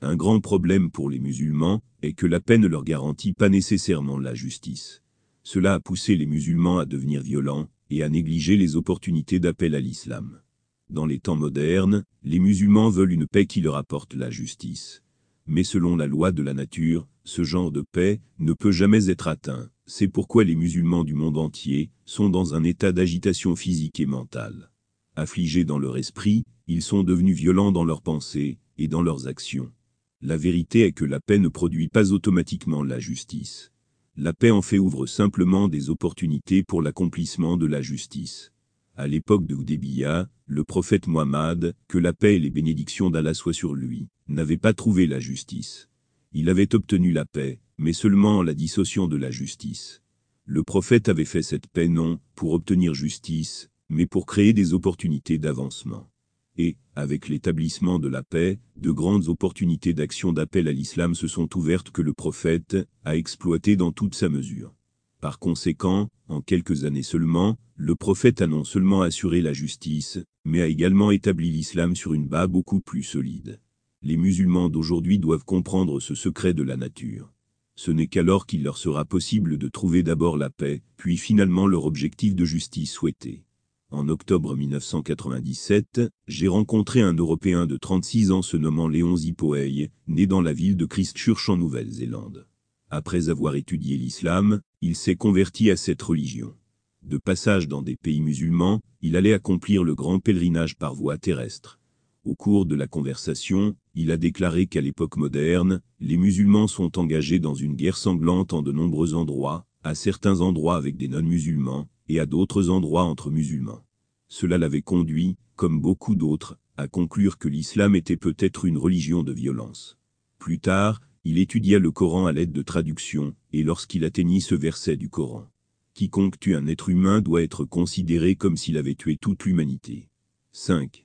Un grand problème pour les musulmans est que la paix ne leur garantit pas nécessairement la justice. Cela a poussé les musulmans à devenir violents et à négliger les opportunités d'appel à l'islam. Dans les temps modernes, les musulmans veulent une paix qui leur apporte la justice. Mais selon la loi de la nature, ce genre de paix ne peut jamais être atteint. C'est pourquoi les musulmans du monde entier sont dans un état d'agitation physique et mentale. Affligés dans leur esprit, ils sont devenus violents dans leurs pensées et dans leurs actions. La vérité est que la paix ne produit pas automatiquement la justice. La paix en fait ouvre simplement des opportunités pour l'accomplissement de la justice. À l'époque de Hudébiya, le prophète Muhammad, que la paix et les bénédictions d'Allah soient sur lui, n'avait pas trouvé la justice. Il avait obtenu la paix, mais seulement en la dissociant de la justice. Le prophète avait fait cette paix non pour obtenir justice, mais pour créer des opportunités d'avancement. Et, avec l'établissement de la paix, de grandes opportunités d'action d'appel à l'islam se sont ouvertes que le prophète a exploité dans toute sa mesure. Par conséquent, en quelques années seulement, le prophète a non seulement assuré la justice, mais a également établi l'islam sur une base beaucoup plus solide. Les musulmans d'aujourd'hui doivent comprendre ce secret de la nature. Ce n'est qu'alors qu'il leur sera possible de trouver d'abord la paix, puis finalement leur objectif de justice souhaité. En octobre 1997, j'ai rencontré un Européen de 36 ans se nommant Léon Zipoey, né dans la ville de Christchurch en Nouvelle-Zélande. Après avoir étudié l'islam, il s'est converti à cette religion. De passage dans des pays musulmans, il allait accomplir le grand pèlerinage par voie terrestre. Au cours de la conversation, il a déclaré qu'à l'époque moderne, les musulmans sont engagés dans une guerre sanglante en de nombreux endroits, à certains endroits avec des non-musulmans, et à d'autres endroits entre musulmans. Cela l'avait conduit, comme beaucoup d'autres, à conclure que l'islam était peut-être une religion de violence. Plus tard, il étudia le Coran à l'aide de traductions, et lorsqu'il atteignit ce verset du Coran. Quiconque tue un être humain doit être considéré comme s'il avait tué toute l'humanité. 5.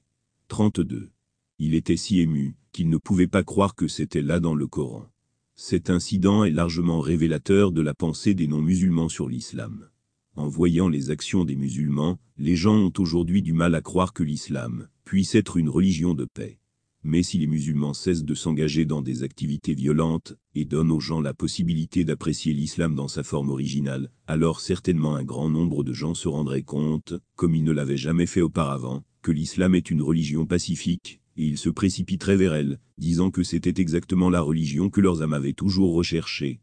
32. Il était si ému, qu'il ne pouvait pas croire que c'était là dans le Coran. Cet incident est largement révélateur de la pensée des non-musulmans sur l'islam. En voyant les actions des musulmans, les gens ont aujourd'hui du mal à croire que l'islam puisse être une religion de paix. Mais si les musulmans cessent de s'engager dans des activités violentes, et donnent aux gens la possibilité d'apprécier l'islam dans sa forme originale, alors certainement un grand nombre de gens se rendraient compte, comme ils ne l'avaient jamais fait auparavant, que l'islam est une religion pacifique, et ils se précipiteraient vers elle, disant que c'était exactement la religion que leurs âmes avaient toujours recherchée,